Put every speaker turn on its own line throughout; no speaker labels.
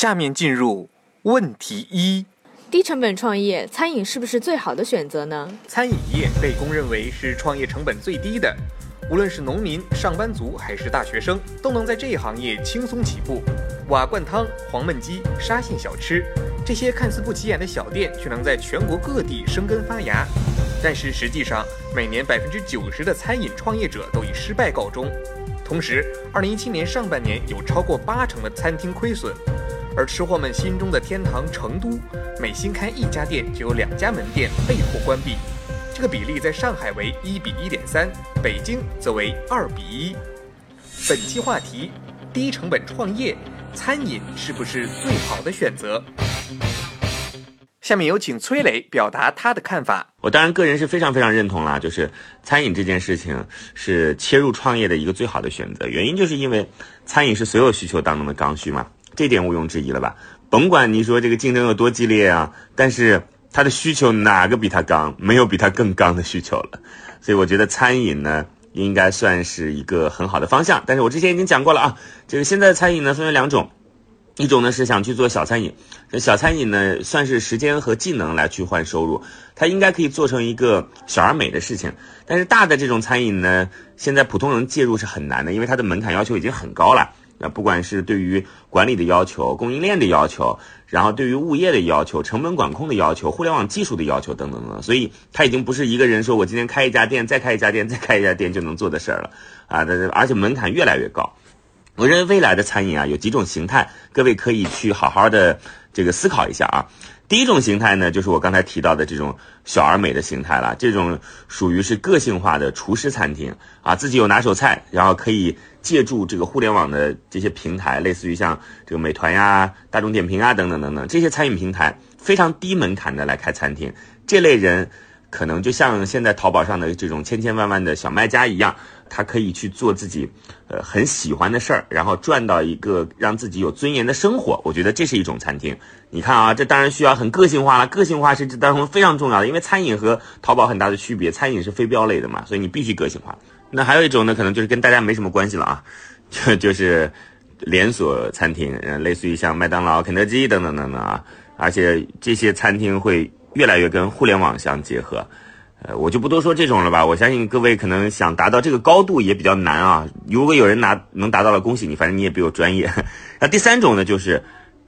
下面进入问题一。
低成本创业，餐饮是不是最好的选择呢？
餐饮业被公认为是创业成本最低的，无论是农民、上班族还是大学生，都能在这一行业轻松起步。瓦罐汤、黄焖鸡、沙县小吃，这些看似不起眼的小店，却能在全国各地生根发芽。但是实际上，每年百分之九十的餐饮创业者都以失败告终。同时，二零一七年上半年有超过八成的餐厅亏损。而吃货们心中的天堂成都，每新开一家店就有两家门店被迫关闭，这个比例在上海为一比一点三，北京则为二比一。本期话题：低成本创业，餐饮是不是最好的选择？下面有请崔磊表达他的看法。
我当然个人是非常非常认同啦，就是餐饮这件事情是切入创业的一个最好的选择，原因就是因为餐饮是所有需求当中的刚需嘛。这点毋庸置疑了吧？甭管你说这个竞争有多激烈啊，但是它的需求哪个比它刚？没有比它更刚的需求了。所以我觉得餐饮呢，应该算是一个很好的方向。但是我之前已经讲过了啊，这个现在的餐饮呢分为两种，一种呢是想去做小餐饮，小餐饮呢算是时间和技能来去换收入，它应该可以做成一个小而美的事情。但是大的这种餐饮呢，现在普通人介入是很难的，因为它的门槛要求已经很高了。那不管是对于管理的要求、供应链的要求，然后对于物业的要求、成本管控的要求、互联网技术的要求等等等，所以它已经不是一个人说我今天开一家店，再开一家店，再开一家店就能做的事儿了啊！而且门槛越来越高。我认为未来的餐饮啊，有几种形态，各位可以去好好的这个思考一下啊。第一种形态呢，就是我刚才提到的这种小而美的形态了。这种属于是个性化的厨师餐厅啊，自己有拿手菜，然后可以借助这个互联网的这些平台，类似于像这个美团呀、大众点评啊等等等等这些餐饮平台，非常低门槛的来开餐厅。这类人可能就像现在淘宝上的这种千千万万的小卖家一样。他可以去做自己，呃，很喜欢的事儿，然后赚到一个让自己有尊严的生活。我觉得这是一种餐厅。你看啊，这当然需要很个性化了。个性化是这当中非常重要的，因为餐饮和淘宝很大的区别，餐饮是非标类的嘛，所以你必须个性化。那还有一种呢，可能就是跟大家没什么关系了啊，就就是连锁餐厅，嗯，类似于像麦当劳、肯德基等等等等啊，而且这些餐厅会越来越跟互联网相结合。呃，我就不多说这种了吧。我相信各位可能想达到这个高度也比较难啊。如果有人拿能达到了，恭喜你，反正你也比我专业。那第三种呢，就是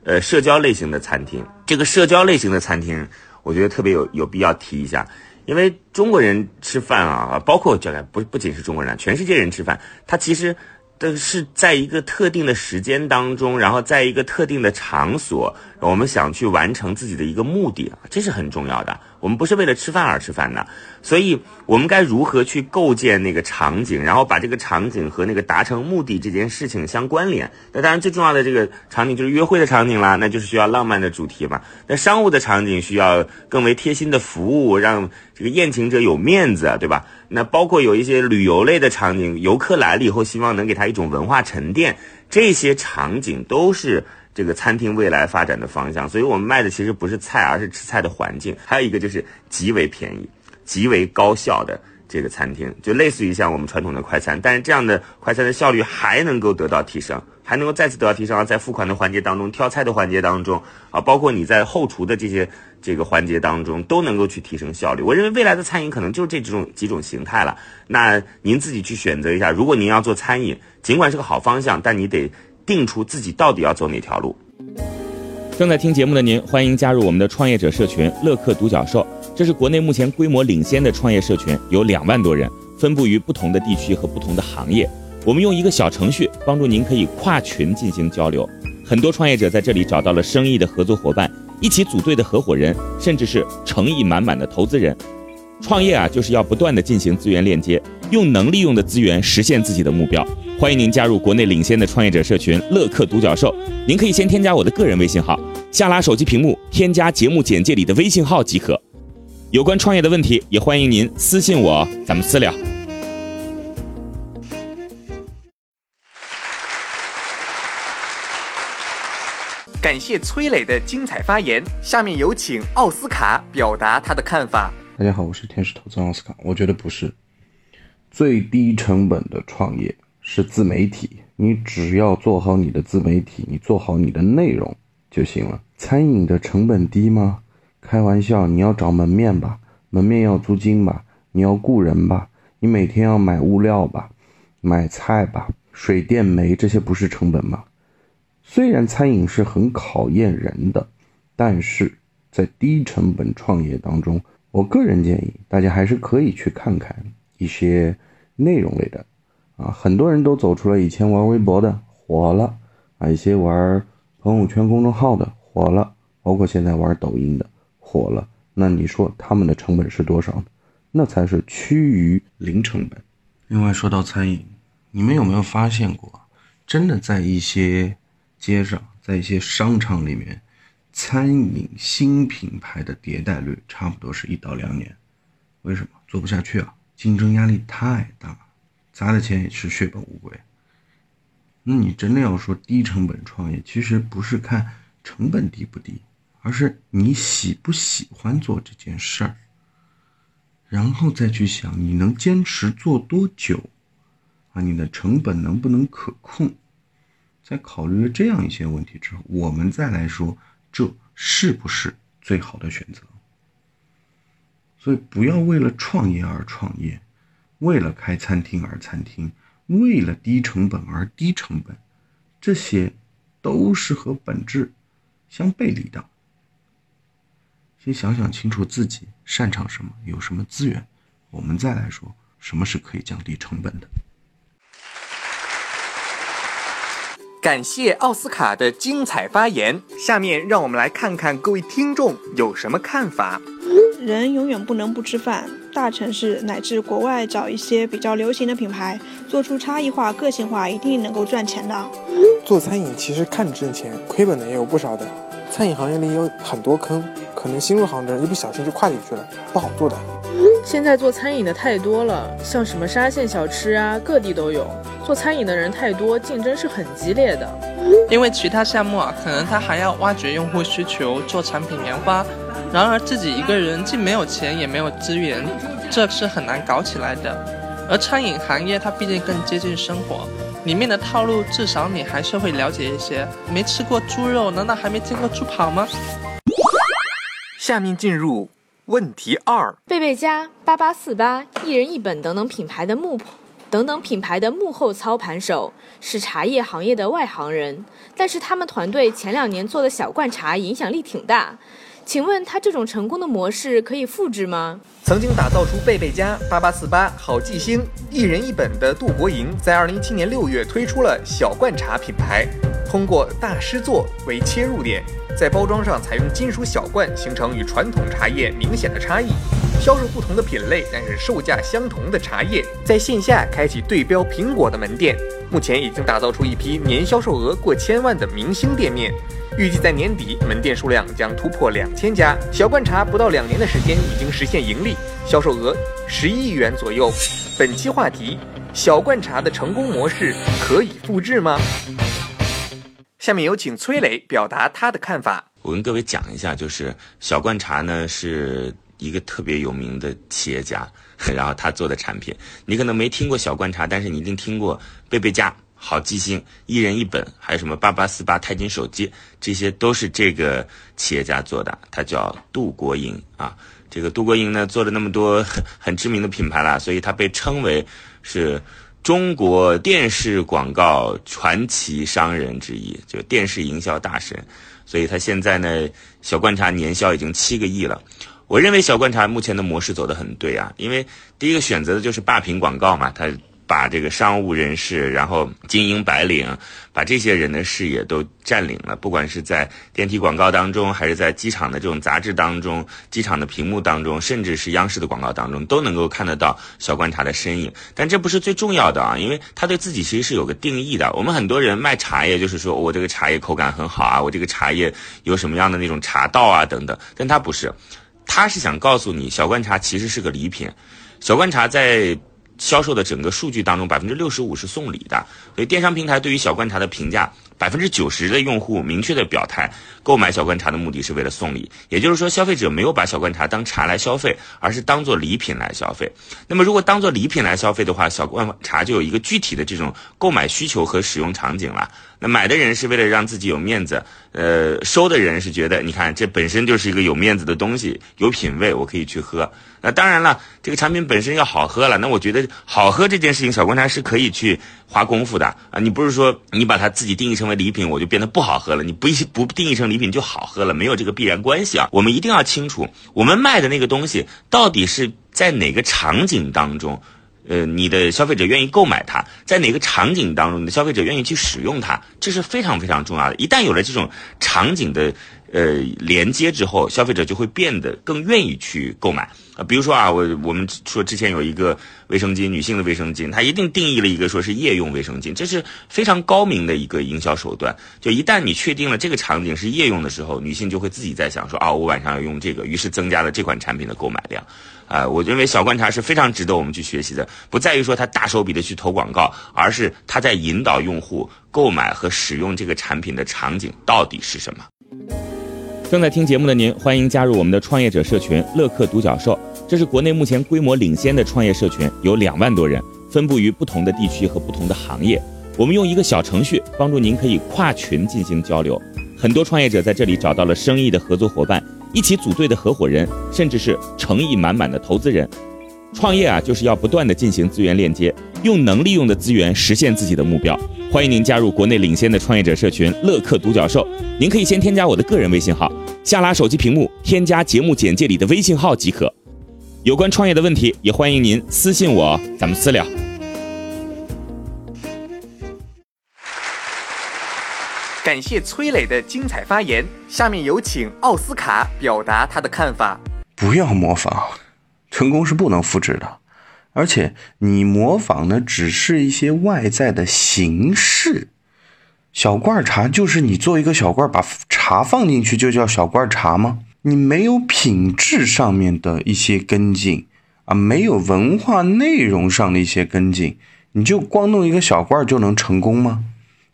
呃社交类型的餐厅。这个社交类型的餐厅，我觉得特别有有必要提一下，因为中国人吃饭啊，包括这个不不仅是中国人，全世界人吃饭，他其实。这是在一个特定的时间当中，然后在一个特定的场所，我们想去完成自己的一个目的啊，这是很重要的。我们不是为了吃饭而吃饭的，所以我们该如何去构建那个场景，然后把这个场景和那个达成目的这件事情相关联？那当然最重要的这个场景就是约会的场景啦，那就是需要浪漫的主题嘛。那商务的场景需要更为贴心的服务，让这个宴请者有面子，对吧？那包括有一些旅游类的场景，游客来了以后，希望能给他一种文化沉淀，这些场景都是这个餐厅未来发展的方向。所以我们卖的其实不是菜，而是吃菜的环境。还有一个就是极为便宜、极为高效的这个餐厅，就类似于像我们传统的快餐，但是这样的快餐的效率还能够得到提升。还能够再次得到提升啊，在付款的环节当中、挑菜的环节当中啊，包括你在后厨的这些这个环节当中，都能够去提升效率。我认为未来的餐饮可能就是这几种几种形态了。那您自己去选择一下，如果您要做餐饮，尽管是个好方向，但你得定出自己到底要走哪条路。
正在听节目的您，欢迎加入我们的创业者社群“乐客独角兽”，这是国内目前规模领先的创业社群，有两万多人，分布于不同的地区和不同的行业。我们用一个小程序帮助您，可以跨群进行交流。很多创业者在这里找到了生意的合作伙伴，一起组队的合伙人，甚至是诚意满满的投资人。创业啊，就是要不断的进行资源链接，用能利用的资源实现自己的目标。欢迎您加入国内领先的创业者社群“乐客独角兽”。您可以先添加我的个人微信号下拉手机屏幕，添加节目简介里的微信号即可。有关创业的问题，也欢迎您私信我，咱们私聊。
感谢崔磊的精彩发言，下面有请奥斯卡表达他的看法。
大家好，我是天使投资奥斯卡。我觉得不是，最低成本的创业是自媒体。你只要做好你的自媒体，你做好你的内容就行了。餐饮的成本低吗？开玩笑，你要找门面吧，门面要租金吧，你要雇人吧，你每天要买物料吧，买菜吧，水电煤这些不是成本吗？虽然餐饮是很考验人的，但是在低成本创业当中，我个人建议大家还是可以去看看一些内容类的，啊，很多人都走出了以前玩微博的火了，啊，一些玩朋友圈公众号的火了，包括现在玩抖音的火了，那你说他们的成本是多少呢？那才是趋于零成本。另外说到餐饮，你们有没有发现过，真的在一些街上，在一些商场里面，餐饮新品牌的迭代率差不多是一到两年。为什么做不下去啊？竞争压力太大，砸的钱也是血本无归。那你真的要说低成本创业，其实不是看成本低不低，而是你喜不喜欢做这件事儿，然后再去想你能坚持做多久，啊，你的成本能不能可控？在考虑了这样一些问题之后，我们再来说这是不是最好的选择。所以不要为了创业而创业，为了开餐厅而餐厅，为了低成本而低成本，这些都是和本质相背离的。先想想清楚自己擅长什么，有什么资源，我们再来说什么是可以降低成本的。
感谢奥斯卡的精彩发言。下面让我们来看看各位听众有什么看法。
人永远不能不吃饭，大城市乃至国外找一些比较流行的品牌，做出差异化、个性化，一定能够赚钱的。
做餐饮其实看着挣钱，亏本的也有不少的。餐饮行业里有很多坑，可能新入行的人一不小心就跨进去了，不好做的。
现在做餐饮的太多了，像什么沙县小吃啊，各地都有。做餐饮的人太多，竞争是很激烈的。
因为其他项目啊，可能他还要挖掘用户需求，做产品研发。然而自己一个人既没有钱也没有资源，这是很难搞起来的。而餐饮行业它毕竟更接近生活，里面的套路至少你还是会了解一些。没吃过猪肉，难道还没见过猪跑吗？
下面进入问题二：
贝贝家、八八四八、一人一本等等品牌的幕等等品牌的幕后操盘手是茶叶行业的外行人，但是他们团队前两年做的小罐茶影响力挺大。请问他这种成功的模式可以复制吗？
曾经打造出贝贝家、八八四八、好记星、一人一本的杜国营，在二零一七年六月推出了小罐茶品牌，通过大师做为切入点，在包装上采用金属小罐，形成与传统茶叶明显的差异。销售不同的品类，但是售价相同的茶叶，在线下开启对标苹果的门店，目前已经打造出一批年销售额过千万的明星店面。预计在年底门店数量将突破两千家。小罐茶不到两年的时间已经实现盈利，销售额十一亿元左右。本期话题：小罐茶的成功模式可以复制吗？下面有请崔磊表达他的看法。
我跟各位讲一下，就是小罐茶呢是一个特别有名的企业家，然后他做的产品，你可能没听过小罐茶，但是你一定听过贝贝家。好记星，一人一本，还有什么八八四八钛金手机，这些都是这个企业家做的。他叫杜国营啊。这个杜国营呢，做了那么多很知名的品牌了，所以他被称为是中国电视广告传奇商人之一，就电视营销大神。所以他现在呢，小罐茶年销已经七个亿了。我认为小罐茶目前的模式走得很对啊，因为第一个选择的就是霸屏广告嘛，它。把这个商务人士，然后精英白领，把这些人的视野都占领了。不管是在电梯广告当中，还是在机场的这种杂志当中，机场的屏幕当中，甚至是央视的广告当中，都能够看得到小观察的身影。但这不是最重要的啊，因为他对自己其实是有个定义的。我们很多人卖茶叶，就是说我这个茶叶口感很好啊，我这个茶叶有什么样的那种茶道啊等等。但他不是，他是想告诉你，小观察其实是个礼品。小观察在。销售的整个数据当中，百分之六十五是送礼的，所以电商平台对于小观察的评价，百分之九十的用户明确的表态，购买小罐茶的目的是为了送礼，也就是说，消费者没有把小罐茶当茶来消费，而是当做礼品来消费。那么，如果当做礼品来消费的话，小罐茶就有一个具体的这种购买需求和使用场景了。那买的人是为了让自己有面子，呃，收的人是觉得，你看这本身就是一个有面子的东西，有品位，我可以去喝。那当然了，这个产品本身要好喝了，那我觉得好喝这件事情，小罐茶是可以去花功夫的啊。你不是说你把它自己定义成为礼品，我就变得不好喝了？你不一不定义成礼品就好喝了？没有这个必然关系啊。我们一定要清楚，我们卖的那个东西到底是在哪个场景当中。呃，你的消费者愿意购买它，在哪个场景当中，你的消费者愿意去使用它，这是非常非常重要的。一旦有了这种场景的呃连接之后，消费者就会变得更愿意去购买啊。比如说啊，我我们说之前有一个卫生巾，女性的卫生巾，它一定定义了一个说是夜用卫生巾，这是非常高明的一个营销手段。就一旦你确定了这个场景是夜用的时候，女性就会自己在想说啊，我晚上要用这个，于是增加了这款产品的购买量。啊，我认为小观察是非常值得我们去学习的，不在于说他大手笔的去投广告，而是他在引导用户购买和使用这个产品的场景到底是什么。
正在听节目的您，欢迎加入我们的创业者社群乐客独角兽，这是国内目前规模领先的创业社群，有两万多人，分布于不同的地区和不同的行业。我们用一个小程序帮助您可以跨群进行交流，很多创业者在这里找到了生意的合作伙伴。一起组队的合伙人，甚至是诚意满满的投资人，创业啊，就是要不断的进行资源链接，用能利用的资源实现自己的目标。欢迎您加入国内领先的创业者社群乐客独角兽。您可以先添加我的个人微信号，下拉手机屏幕添加节目简介里的微信号即可。有关创业的问题，也欢迎您私信我，咱们私聊。
感谢崔磊的精彩发言。下面有请奥斯卡表达他的看法。
不要模仿，成功是不能复制的。而且你模仿的只是一些外在的形式。小罐茶就是你做一个小罐，把茶放进去就叫小罐茶吗？你没有品质上面的一些跟进啊，没有文化内容上的一些跟进，你就光弄一个小罐就能成功吗？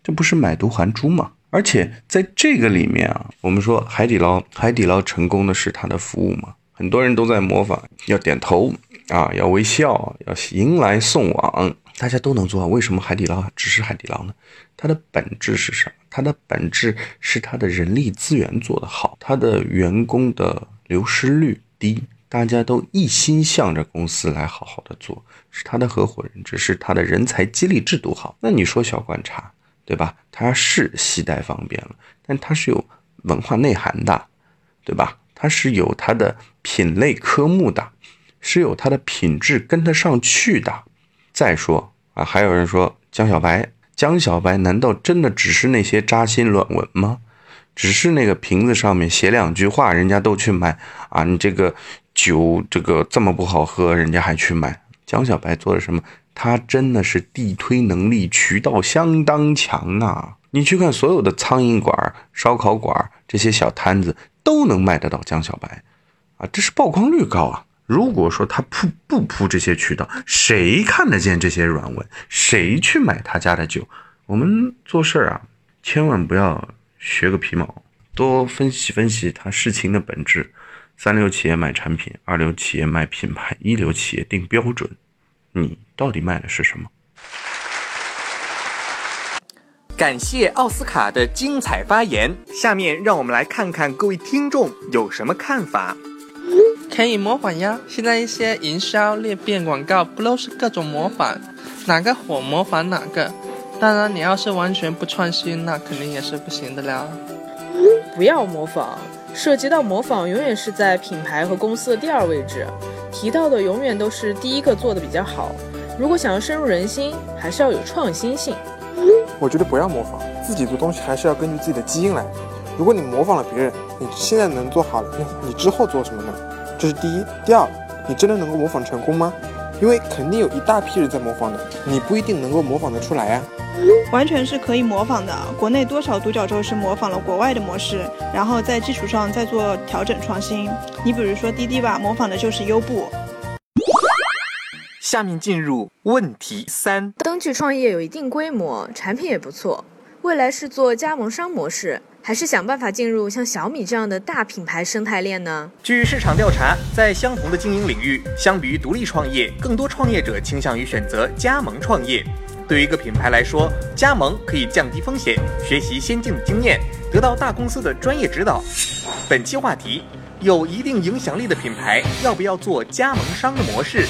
这不是买椟还珠吗？而且在这个里面啊，我们说海底捞，海底捞成功的是它的服务嘛？很多人都在模仿，要点头啊，要微笑，要迎来送往，大家都能做。为什么海底捞只是海底捞呢？它的本质是什么？它的本质是它的人力资源做得好，它的员工的流失率低，大家都一心向着公司来好好的做，是他的合伙人，只是他的人才激励制度好。那你说小观察？对吧？它是携带方便了，但它是有文化内涵的，对吧？它是有它的品类科目的，是有它的品质跟得上去的。再说啊，还有人说江小白，江小白难道真的只是那些扎心软文吗？只是那个瓶子上面写两句话，人家都去买啊？你这个酒这个这么不好喝，人家还去买？江小白做了什么？他真的是地推能力、渠道相当强啊！你去看所有的苍蝇馆、烧烤馆这些小摊子，都能卖得到江小白，啊，这是曝光率高啊！如果说他铺不铺这些渠道，谁看得见这些软文？谁去买他家的酒？我们做事儿啊，千万不要学个皮毛，多分析分析他事情的本质。三流企业卖产品，二流企业卖品牌，一流企业定标准。你到底卖的是什么？
感谢奥斯卡的精彩发言。下面让我们来看看各位听众有什么看法。
可以模仿呀！现在一些营销裂变广告不都是各种模仿，哪个火模仿哪个。当然，你要是完全不创新，那肯定也是不行的啦。
不要模仿，涉及到模仿，永远是在品牌和公司的第二位置。提到的永远都是第一个做的比较好，如果想要深入人心，还是要有创新性。
我觉得不要模仿，自己做东西还是要根据自己的基因来。如果你模仿了别人，你现在能做好了，你之后做什么呢？这是第一。第二，你真的能够模仿成功吗？因为肯定有一大批人在模仿的，你不一定能够模仿得出来啊。
完全是可以模仿的。国内多少独角兽是模仿了国外的模式，然后在基础上再做调整创新。你比如说滴滴吧，模仿的就是优步。
下面进入问题三：
灯具创业有一定规模，产品也不错，未来是做加盟商模式。还是想办法进入像小米这样的大品牌生态链呢？
据市场调查，在相同的经营领域，相比于独立创业，更多创业者倾向于选择加盟创业。对于一个品牌来说，加盟可以降低风险，学习先进的经验，得到大公司的专业指导。本期话题：有一定影响力的品牌要不要做加盟商的模式？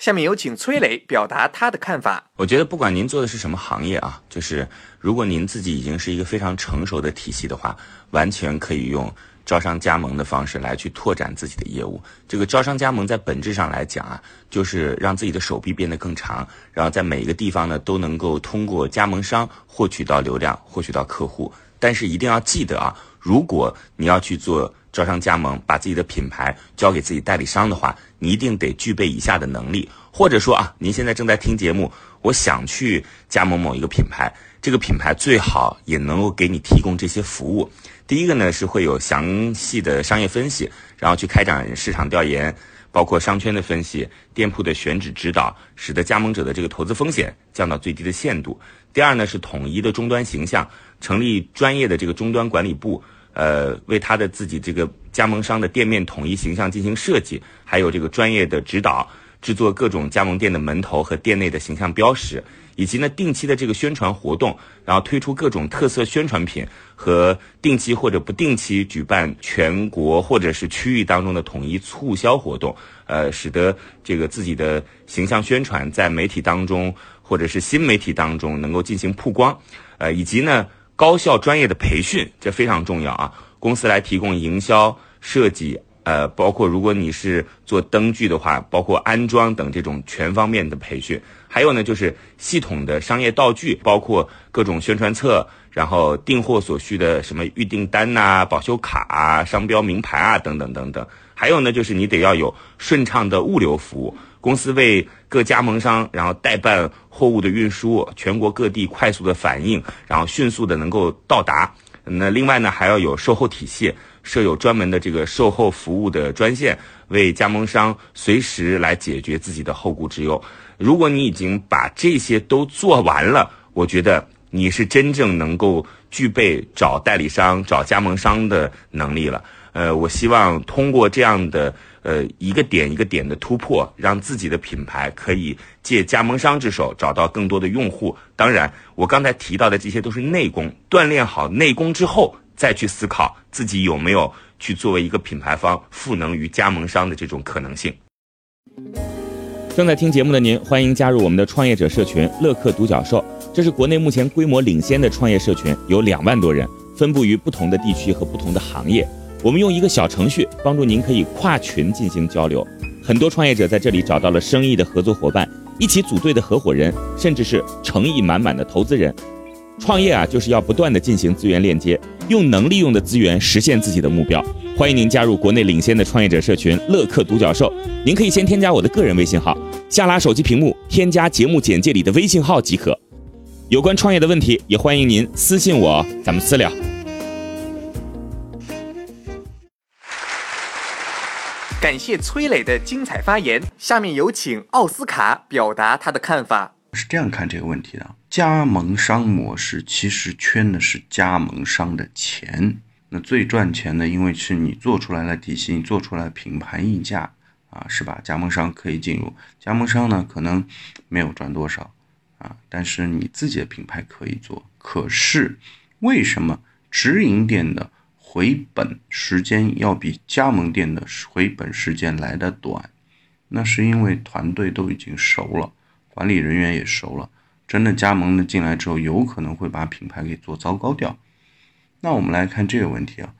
下面有请崔磊表达他的看法。
我觉得不管您做的是什么行业啊，就是如果您自己已经是一个非常成熟的体系的话，完全可以用招商加盟的方式来去拓展自己的业务。这个招商加盟在本质上来讲啊，就是让自己的手臂变得更长，然后在每一个地方呢都能够通过加盟商获取到流量，获取到客户。但是一定要记得啊，如果你要去做。招商加盟，把自己的品牌交给自己代理商的话，你一定得具备以下的能力，或者说啊，您现在正在听节目，我想去加盟某一个品牌，这个品牌最好也能够给你提供这些服务。第一个呢是会有详细的商业分析，然后去开展市场调研，包括商圈的分析、店铺的选址指导，使得加盟者的这个投资风险降到最低的限度。第二呢是统一的终端形象，成立专业的这个终端管理部。呃，为他的自己这个加盟商的店面统一形象进行设计，还有这个专业的指导，制作各种加盟店的门头和店内的形象标识，以及呢定期的这个宣传活动，然后推出各种特色宣传品和定期或者不定期举办全国或者是区域当中的统一促销活动，呃，使得这个自己的形象宣传在媒体当中或者是新媒体当中能够进行曝光，呃，以及呢。高效专业的培训，这非常重要啊！公司来提供营销、设计，呃，包括如果你是做灯具的话，包括安装等这种全方面的培训。还有呢，就是系统的商业道具，包括各种宣传册，然后订货所需的什么预订单呐、保修卡啊、商标名牌啊等等等等。还有呢，就是你得要有顺畅的物流服务。公司为各加盟商，然后代办货物的运输，全国各地快速的反应，然后迅速的能够到达。那另外呢，还要有售后体系，设有专门的这个售后服务的专线，为加盟商随时来解决自己的后顾之忧。如果你已经把这些都做完了，我觉得你是真正能够具备找代理商、找加盟商的能力了。呃，我希望通过这样的。呃，一个点一个点的突破，让自己的品牌可以借加盟商之手找到更多的用户。当然，我刚才提到的这些都是内功，锻炼好内功之后，再去思考自己有没有去作为一个品牌方赋能于加盟商的这种可能性。
正在听节目的您，欢迎加入我们的创业者社群“乐客独角兽”，这是国内目前规模领先的创业社群，有两万多人，分布于不同的地区和不同的行业。我们用一个小程序帮助您，可以跨群进行交流。很多创业者在这里找到了生意的合作伙伴，一起组队的合伙人，甚至是诚意满满的投资人。创业啊，就是要不断的进行资源链接，用能利用的资源实现自己的目标。欢迎您加入国内领先的创业者社群“乐客独角兽”。您可以先添加我的个人微信号，下拉手机屏幕添加节目简介里的微信号即可。有关创业的问题，也欢迎您私信我，咱们私聊。
感谢崔磊的精彩发言。下面有请奥斯卡表达他的看法。
是这样看这个问题的：加盟商模式其实圈的是加盟商的钱。那最赚钱的，因为是你做出来了体系，你做出来品牌溢价啊，是吧？加盟商可以进入。加盟商呢，可能没有赚多少啊，但是你自己的品牌可以做。可是为什么直营店的？回本时间要比加盟店的回本时间来的短，那是因为团队都已经熟了，管理人员也熟了。真的加盟的进来之后，有可能会把品牌给做糟糕掉。那我们来看这个问题啊，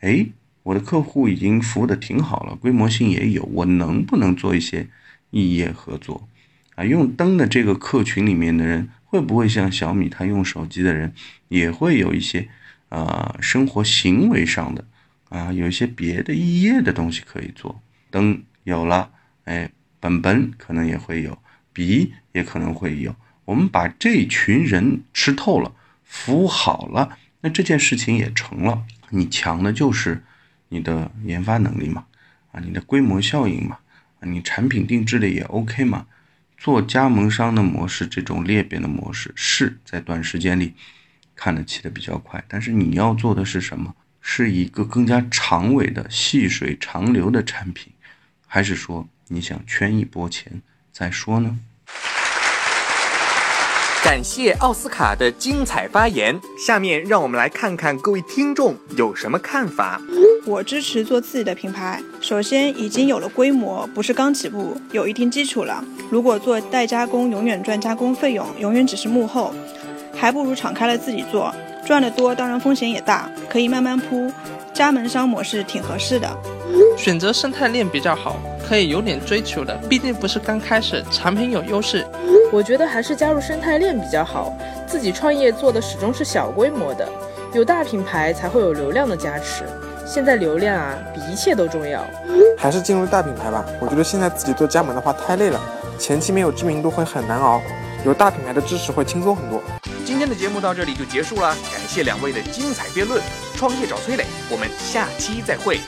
哎，我的客户已经服务的挺好了，规模性也有，我能不能做一些异业合作？啊，用灯的这个客群里面的人，会不会像小米他用手机的人，也会有一些啊生活行为上的啊有一些别的业的东西可以做？灯有了，哎，本本可能也会有，笔也可能会有。我们把这群人吃透了，服务好了，那这件事情也成了。你强的就是你的研发能力嘛，啊，你的规模效应嘛，啊，你产品定制的也 OK 嘛。做加盟商的模式，这种裂变的模式是在短时间里看得起的比较快，但是你要做的是什么？是一个更加长尾的、细水长流的产品，还是说你想圈一波钱再说呢？
感谢奥斯卡的精彩发言。下面让我们来看看各位听众有什么看法。
我支持做自己的品牌。首先，已经有了规模，不是刚起步，有一定基础了。如果做代加工，永远赚加工费用，永远只是幕后，还不如敞开了自己做，赚得多，当然风险也大，可以慢慢铺。加盟商模式挺合适的。
选择生态链比较好，可以有点追求的，毕竟不是刚开始，产品有优势。
我觉得还是加入生态链比较好。自己创业做的始终是小规模的，有大品牌才会有流量的加持。现在流量啊，比一切都重要。
还是进入大品牌吧。我觉得现在自己做加盟的话太累了，前期没有知名度会很难熬，有大品牌的支持会轻松很多。
今天的节目到这里就结束了，感谢两位的精彩辩论。创业找崔磊，我们下期再会。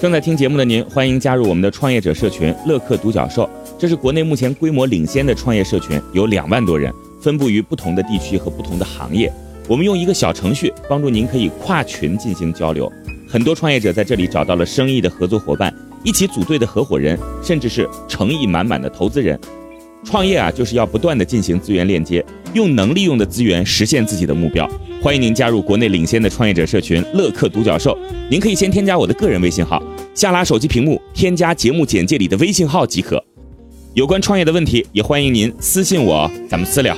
正在听节目的您，欢迎加入我们的创业者社群乐客独角兽。这是国内目前规模领先的创业社群，有两万多人，分布于不同的地区和不同的行业。我们用一个小程序帮助您可以跨群进行交流。很多创业者在这里找到了生意的合作伙伴，一起组队的合伙人，甚至是诚意满满的投资人。创业啊，就是要不断的进行资源链接，用能利用的资源实现自己的目标。欢迎您加入国内领先的创业者社群乐客独角兽。您可以先添加我的个人微信号，下拉手机屏幕添加节目简介里的微信号即可。有关创业的问题，也欢迎您私信我，咱们私聊。